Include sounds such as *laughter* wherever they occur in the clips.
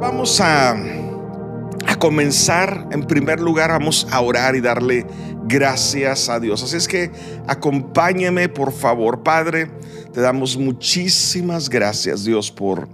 Vamos a, a comenzar. En primer lugar, vamos a orar y darle gracias a Dios. Así es que acompáñeme, por favor, Padre. Te damos muchísimas gracias, Dios, por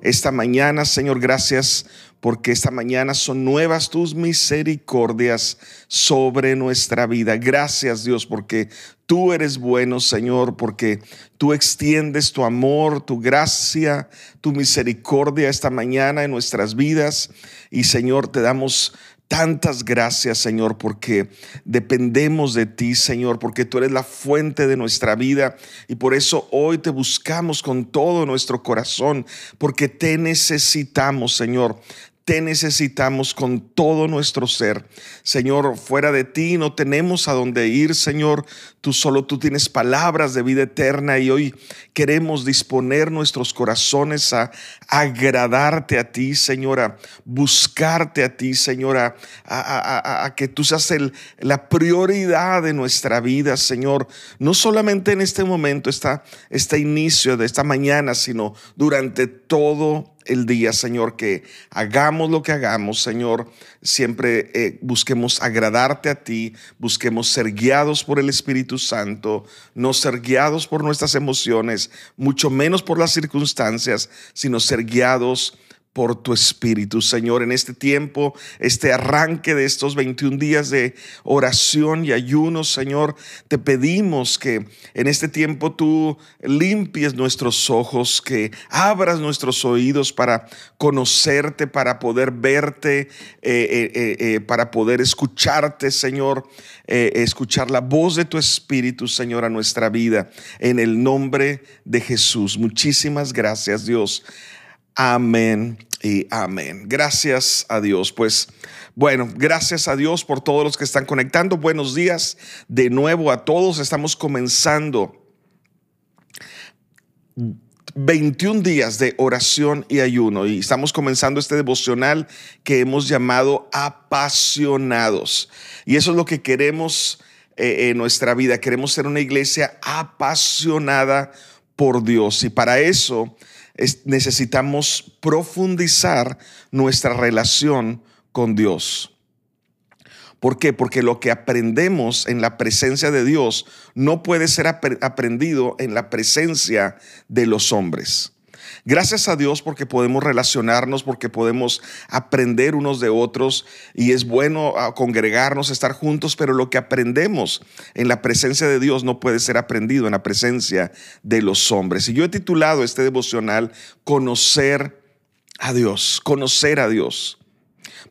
esta mañana. Señor, gracias porque esta mañana son nuevas tus misericordias sobre nuestra vida. Gracias Dios porque tú eres bueno, Señor, porque tú extiendes tu amor, tu gracia, tu misericordia esta mañana en nuestras vidas. Y Señor, te damos tantas gracias, Señor, porque dependemos de ti, Señor, porque tú eres la fuente de nuestra vida y por eso hoy te buscamos con todo nuestro corazón, porque te necesitamos, Señor. Te necesitamos con todo nuestro ser. Señor, fuera de ti no tenemos a dónde ir, Señor. Tú solo tú tienes palabras de vida eterna y hoy queremos disponer nuestros corazones a agradarte a ti, Señora, buscarte a ti, Señora, a, que tú seas el, la prioridad de nuestra vida, Señor. No solamente en este momento, está este inicio de esta mañana, sino durante todo el día, Señor, que hagamos lo que hagamos, Señor, siempre eh, busquemos agradarte a ti, busquemos ser guiados por el Espíritu Santo, no ser guiados por nuestras emociones, mucho menos por las circunstancias, sino ser guiados por tu espíritu, Señor, en este tiempo, este arranque de estos 21 días de oración y ayuno, Señor, te pedimos que en este tiempo tú limpies nuestros ojos, que abras nuestros oídos para conocerte, para poder verte, eh, eh, eh, para poder escucharte, Señor, escuchar la voz de tu espíritu, Señor, a nuestra vida, en el nombre de Jesús. Muchísimas gracias, Dios. Amén y amén. Gracias a Dios. Pues bueno, gracias a Dios por todos los que están conectando. Buenos días de nuevo a todos. Estamos comenzando 21 días de oración y ayuno y estamos comenzando este devocional que hemos llamado apasionados. Y eso es lo que queremos eh, en nuestra vida. Queremos ser una iglesia apasionada por Dios y para eso necesitamos profundizar nuestra relación con Dios. ¿Por qué? Porque lo que aprendemos en la presencia de Dios no puede ser aprendido en la presencia de los hombres. Gracias a Dios porque podemos relacionarnos, porque podemos aprender unos de otros y es bueno ah, congregarnos, estar juntos, pero lo que aprendemos en la presencia de Dios no puede ser aprendido en la presencia de los hombres. Y yo he titulado este devocional Conocer a Dios, conocer a Dios,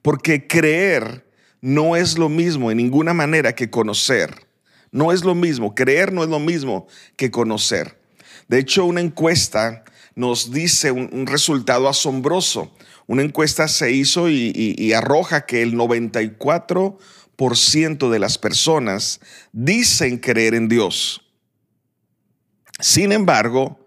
porque creer no es lo mismo en ninguna manera que conocer. No es lo mismo, creer no es lo mismo que conocer. De hecho, una encuesta nos dice un, resultado asombroso. Una encuesta se hizo y, arroja que el 94% de las personas dicen creer en Dios. Sin embargo,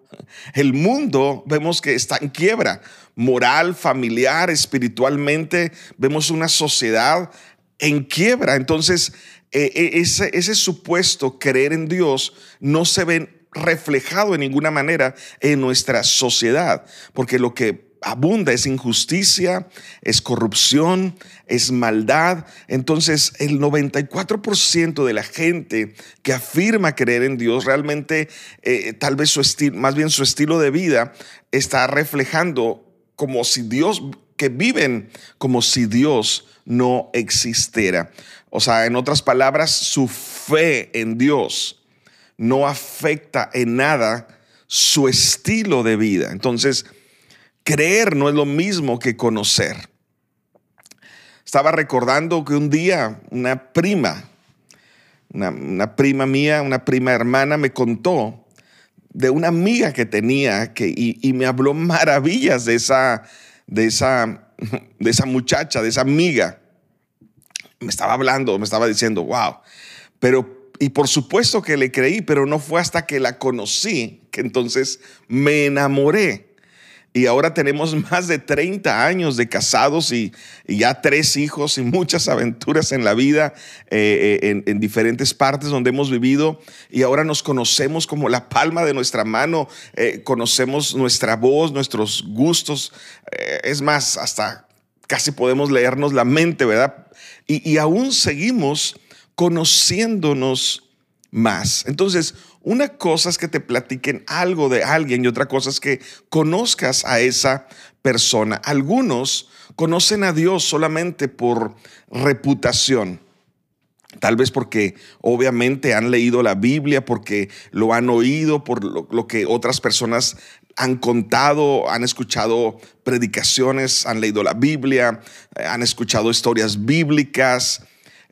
el mundo vemos que está en quiebra, moral, familiar, espiritualmente, vemos una sociedad en quiebra. Entonces, e, e, ese, ese supuesto creer en Dios no se ve reflejado en ninguna manera en nuestra sociedad, porque lo que abunda es injusticia, es corrupción, es maldad. Entonces el 94% de la gente que afirma creer en Dios realmente eh, tal vez su estilo, más bien su estilo de vida está reflejando como si Dios, que viven como si Dios no existiera. O sea, en otras palabras, su fe en Dios no afecta en nada su estilo de vida. Entonces, creer no es lo mismo que conocer. Estaba recordando que un día una prima, una, prima mía, una prima hermana me contó de una amiga que tenía que, y, me habló maravillas de esa, de, esa, *laughs* de esa muchacha, de esa amiga. Me estaba hablando, me estaba diciendo, wow. Pero y por supuesto que le creí, pero no fue hasta que la conocí que entonces me enamoré. y ahora tenemos *laughs* más de 30 años de casados y, ya tres hijos y muchas aventuras en la vida eh, eh, en, diferentes partes donde hemos vivido y ahora nos conocemos como la palma de nuestra mano, eh, conocemos nuestra voz, nuestros gustos, es más, hasta casi podemos leernos la mente, ¿verdad? Y, y aún seguimos conociéndonos más. Entonces, una cosa es que te platiquen algo de alguien y otra cosa es que conozcas a esa persona. Algunos conocen a Dios solamente por reputación. Tal vez porque obviamente han leído la Biblia, porque lo han oído, por lo, que otras personas han contado, han escuchado predicaciones, han leído la Biblia, eh, han escuchado historias bíblicas,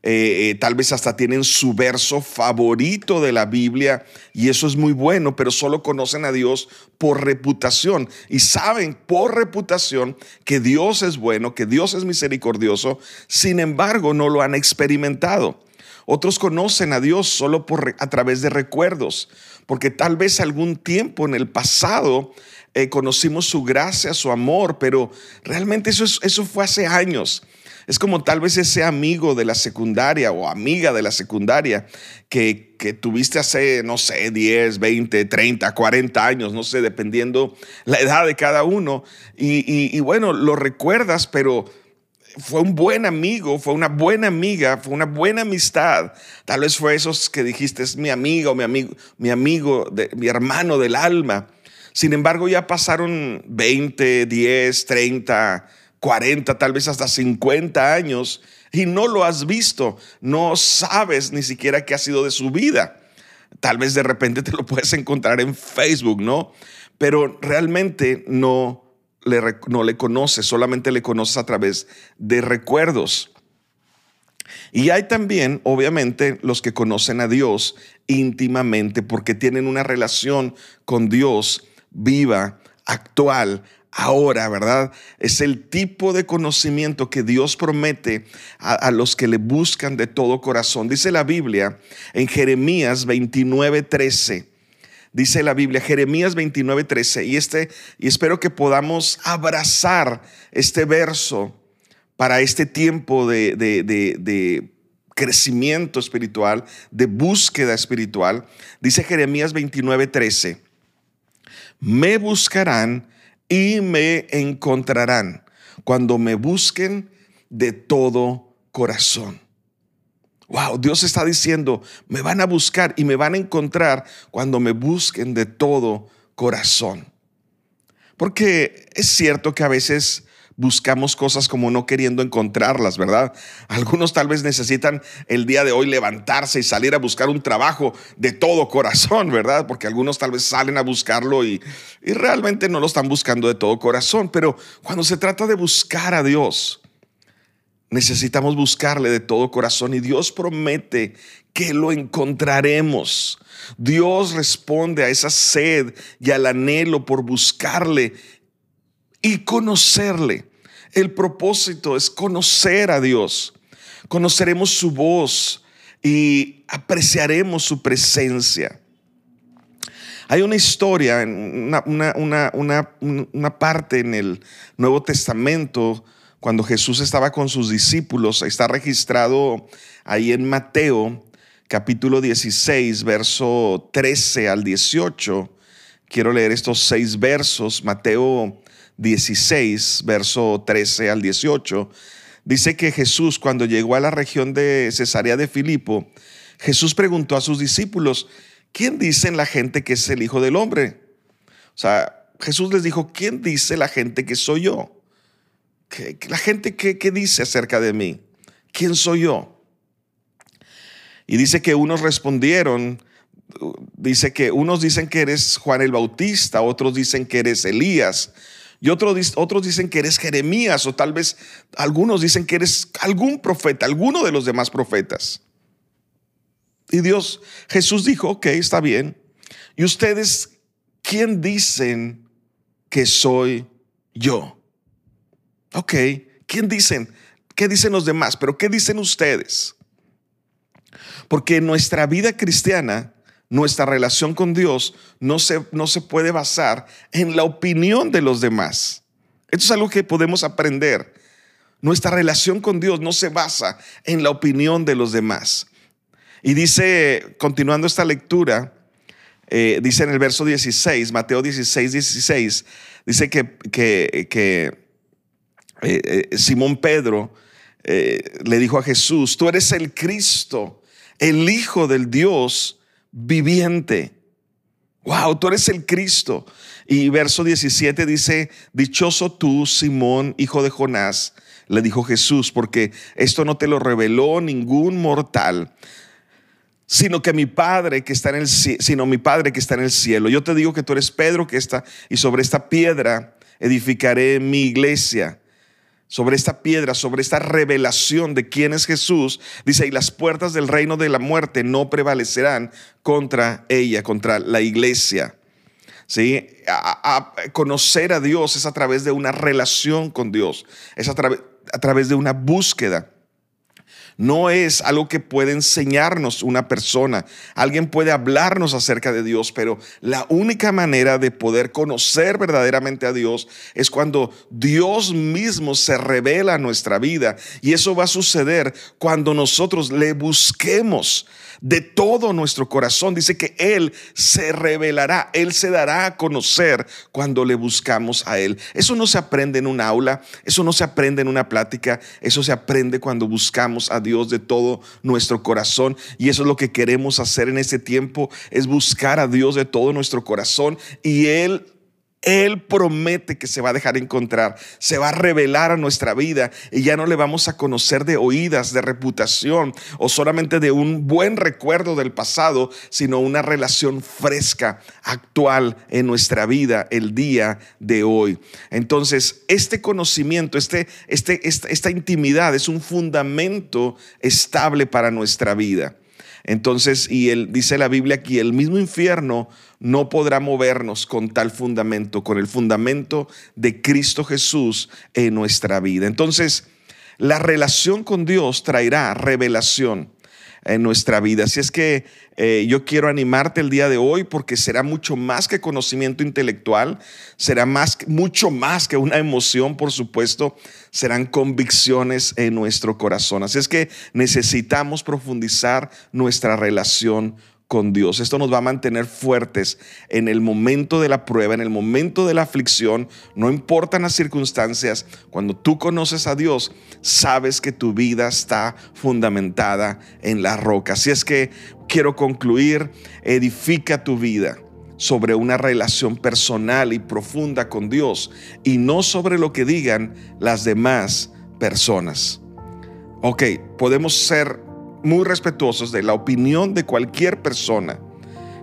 eh, eh, tal vez hasta tienen su verso favorito de la Biblia y eso es muy bueno, pero solo conocen a Dios por reputación y saben por reputación que Dios es bueno, que Dios es misericordioso, sin embargo no lo han experimentado. Otros conocen a Dios solo por, a través de recuerdos, porque tal vez algún tiempo en el pasado eh, conocimos su gracia, su amor, pero realmente eso, eso fue hace años. Es como tal vez ese amigo de la secundaria o amiga de la secundaria que, que, tuviste hace, no sé, 10, 20, 30, 40 años, no sé, dependiendo la edad de cada uno. Y, bueno, lo recuerdas, pero fue un buen amigo, fue una buena amiga, fue una buena amistad. Tal vez fue esos que dijiste, es mi amigo, mi amigo, mi amigo, mi hermano del alma. Sin embargo, ya pasaron 20, 10, 30 40, tal vez hasta 50 años y no lo has visto, no sabes ni siquiera qué ha sido de su vida. Tal vez de repente te lo *laughs* puedes encontrar en Facebook, ¿no? Pero realmente no le, no le conoces, solamente le conoces a través de recuerdos. Y hay también, obviamente, los que conocen a Dios íntimamente porque tienen una relación con Dios viva, actual, ahora, ¿verdad? Es el tipo de conocimiento que Dios promete a, los que le buscan de todo corazón. Dice la Biblia en Jeremías 29, 13. Dice la Biblia, Jeremías 29, 13. Y, este, y espero que podamos abrazar este verso para este tiempo de, de crecimiento espiritual, de búsqueda espiritual. Dice Jeremías 29, 13. Me buscarán y me encontrarán cuando me busquen de todo corazón. Wow, Dios está diciendo, me van a buscar y me van a encontrar cuando me busquen de todo corazón. Porque es cierto que a veces buscamos cosas como no queriendo encontrarlas, ¿verdad? Algunos tal vez necesitan el día de hoy levantarse y salir a buscar un trabajo de todo corazón, ¿verdad? Porque algunos tal vez salen a buscarlo y, y realmente no lo están buscando de todo corazón. Pero cuando se trata de buscar a Dios, necesitamos buscarle de todo corazón y Dios promete que lo encontraremos. Dios responde a esa sed y al anhelo por buscarle y conocerle. El propósito es conocer a Dios. Conoceremos su voz y apreciaremos su presencia. Hay una historia, una, una, una, parte en el Nuevo Testamento, cuando Jesús estaba con sus discípulos, está registrado ahí en Mateo capítulo 16, verso 13 al 18. Quiero leer estos seis versos. Mateo 16, verso 13 al 18, dice que Jesús cuando llegó a la región de Cesarea de Filipo, Jesús preguntó a sus discípulos, ¿quién dicen la gente que es el Hijo del Hombre? O sea, Jesús les dijo, ¿quién dice la gente que soy yo? ¿La gente qué, qué dice acerca de mí? ¿Quién soy yo? Y dice que unos respondieron, dice que unos dicen que eres Juan el Bautista, otros dicen que eres Elías y otros, otros dicen que eres Jeremías o tal vez algunos dicen que eres algún profeta, alguno de los demás profetas. Y Dios, Jesús dijo, ok, está bien. ¿Y ustedes quién dicen que soy yo? Ok, ¿quién dicen? ¿Qué dicen los demás? Pero ¿qué dicen ustedes? Porque en nuestra vida cristiana nuestra relación con Dios no se, no se puede basar en la opinión de los demás. Esto es algo que podemos aprender. Nuestra relación con Dios no se basa en la opinión de los demás. Y dice, continuando esta lectura, eh, dice en el verso 16, Mateo 16, 16, dice que, que, eh, eh, Simón Pedro le dijo a Jesús, tú eres el Cristo, el Hijo del Dios viviente. Wow, tú eres el Cristo. Y verso 17 dice, dichoso tú, Simón, hijo de Jonás, le dijo Jesús, porque esto no te lo reveló ningún mortal, sino que mi Padre que está en el sino mi Padre que está en el cielo. Yo te digo que tú eres Pedro que está y sobre esta piedra edificaré mi iglesia sobre esta piedra, sobre esta revelación de quién es Jesús, dice, y las puertas del reino de la muerte no prevalecerán contra ella, contra la iglesia. ¿Sí? A, conocer a Dios es a través de una relación con Dios, es a, a través de una búsqueda. No es algo que puede enseñarnos una persona. Alguien puede hablarnos acerca de Dios, pero la única manera de poder conocer verdaderamente a Dios es cuando Dios mismo se revela a nuestra vida. Y eso va a suceder cuando nosotros le busquemos de todo nuestro corazón. Dice que Él se revelará, Él se dará a conocer cuando le buscamos a Él. Eso no se aprende en un aula, eso no se aprende en una plática, eso se aprende cuando buscamos a Dios de todo nuestro corazón. Y eso es lo que queremos hacer en este tiempo, es buscar a Dios de todo nuestro corazón y Él él promete que se va a dejar encontrar, se va a revelar a nuestra vida y ya no le vamos a conocer de oídas, de reputación o solamente de un buen recuerdo del pasado, sino una relación fresca, actual en nuestra vida el día de hoy. Entonces, este conocimiento, este, este, esta, esta intimidad es un fundamento estable para nuestra vida. Entonces, y él dice la Biblia aquí, el mismo infierno no podrá movernos con tal fundamento, con el fundamento de Cristo Jesús en nuestra vida. Entonces, la relación con Dios traerá revelación en nuestra vida. Así es que eh, yo quiero animarte el día de hoy porque será mucho más que conocimiento intelectual, será más, mucho más que una emoción, por supuesto, serán convicciones en nuestro corazón. Así es que necesitamos profundizar nuestra relación con Dios. Esto nos va a mantener fuertes en el momento de la prueba, en el momento de la aflicción, no importan las circunstancias. Cuando tú conoces a Dios, sabes que tu vida está fundamentada en la roca. Así es que quiero concluir, edifica tu vida sobre una relación personal y profunda con Dios y no sobre lo que digan las demás personas. Ok, podemos ser muy respetuosos de la opinión de cualquier persona.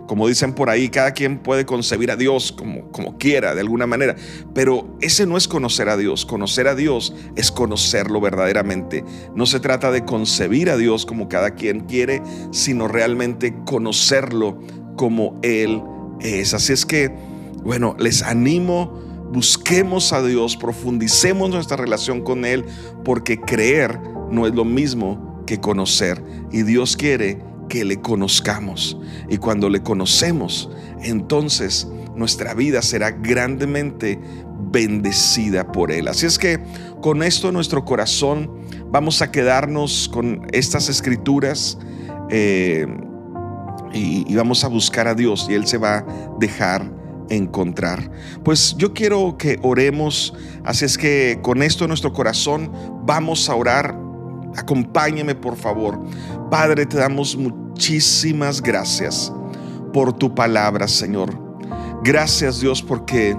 Como dicen por ahí, cada quien puede concebir a Dios como, como quiera, de alguna manera. Pero ese no es conocer a Dios. Conocer a Dios es conocerlo verdaderamente. No se trata de concebir a Dios como cada quien quiere, sino realmente conocerlo como Él es. Así es que, bueno, les animo, busquemos a Dios, profundicemos nuestra relación con Él, porque creer no es lo mismo que conocer y Dios quiere que le conozcamos. Y cuando le conocemos, entonces nuestra vida será grandemente bendecida por Él. Así es que con esto en nuestro corazón vamos a quedarnos con estas escrituras eh, y, y vamos a buscar a Dios y Él se va a dejar encontrar. Pues yo quiero que oremos, así es que con esto en nuestro corazón vamos a orar Acompáñame por favor. Padre, te damos muchísimas gracias por tu palabra, Señor. Gracias Dios porque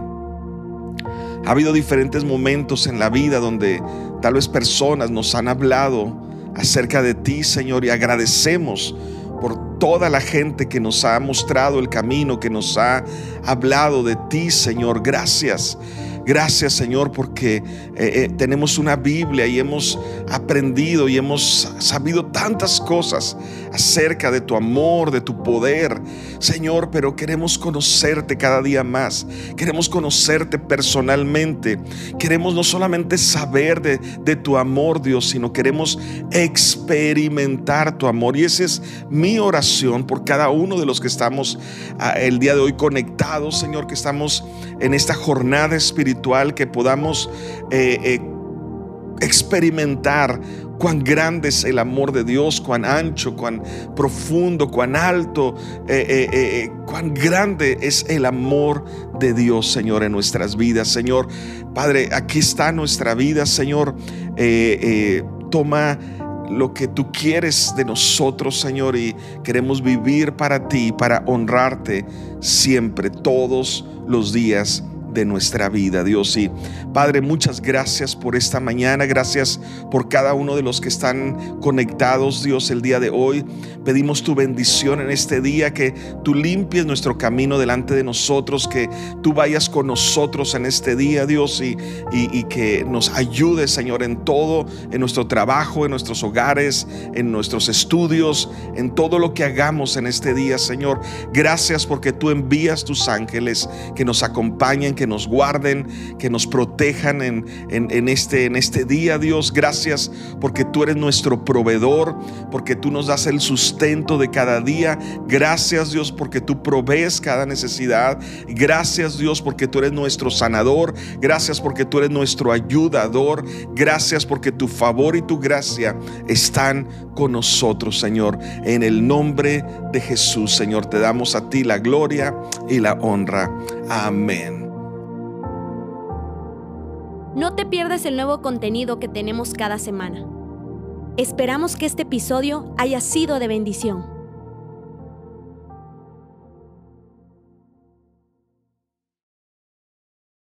ha habido diferentes momentos en la vida donde tal vez personas nos han hablado acerca de ti, Señor, y agradecemos por toda la gente que nos ha mostrado el camino, que nos ha hablado de ti, Señor. Gracias. Gracias Señor porque eh, eh, tenemos una Biblia y hemos aprendido y hemos sabido tantas cosas acerca de tu amor, de tu poder. Señor, pero queremos conocerte cada día más. Queremos conocerte personalmente. Queremos no solamente saber de, de tu amor, Dios, sino queremos experimentar tu amor. Y esa es mi oración por cada uno de los que estamos ah, el día de hoy conectados, Señor, que estamos en esta jornada espiritual, que podamos eh, eh, experimentar cuán grande es el amor de Dios, cuán ancho, cuán profundo, cuán alto, eh, cuán grande es el amor de Dios, Señor, en nuestras vidas. Señor, Padre, aquí está nuestra vida, Señor. toma lo que tú quieres de nosotros, Señor, y queremos vivir para ti, para honrarte siempre, todos los días de nuestra vida, Dios. Y Padre, muchas gracias por esta mañana, gracias por cada uno de los que están conectados, Dios, el día de hoy. Pedimos tu bendición en este día, que tú limpies nuestro camino delante de nosotros, que tú vayas con nosotros en este día, Dios, y, y, que nos ayudes, Señor, en todo, en nuestro trabajo, en nuestros hogares, en nuestros estudios, en todo lo que hagamos en este día, Señor. Gracias porque tú envías tus ángeles que nos acompañen, que nos guarden, que nos protejan en, en, este, en este día, Dios. Gracias porque tú eres nuestro proveedor, porque tú nos das el sustento de cada día. Gracias, Dios, porque tú provees cada necesidad. Gracias, Dios, porque tú eres nuestro sanador. Gracias porque tú eres nuestro ayudador. Gracias porque tu favor y tu gracia están con nosotros, Señor. En el nombre de Jesús, Señor, te damos a ti la gloria y la honra. Amén. No te pierdas el nuevo contenido que tenemos cada semana. Esperamos que este episodio haya sido de bendición.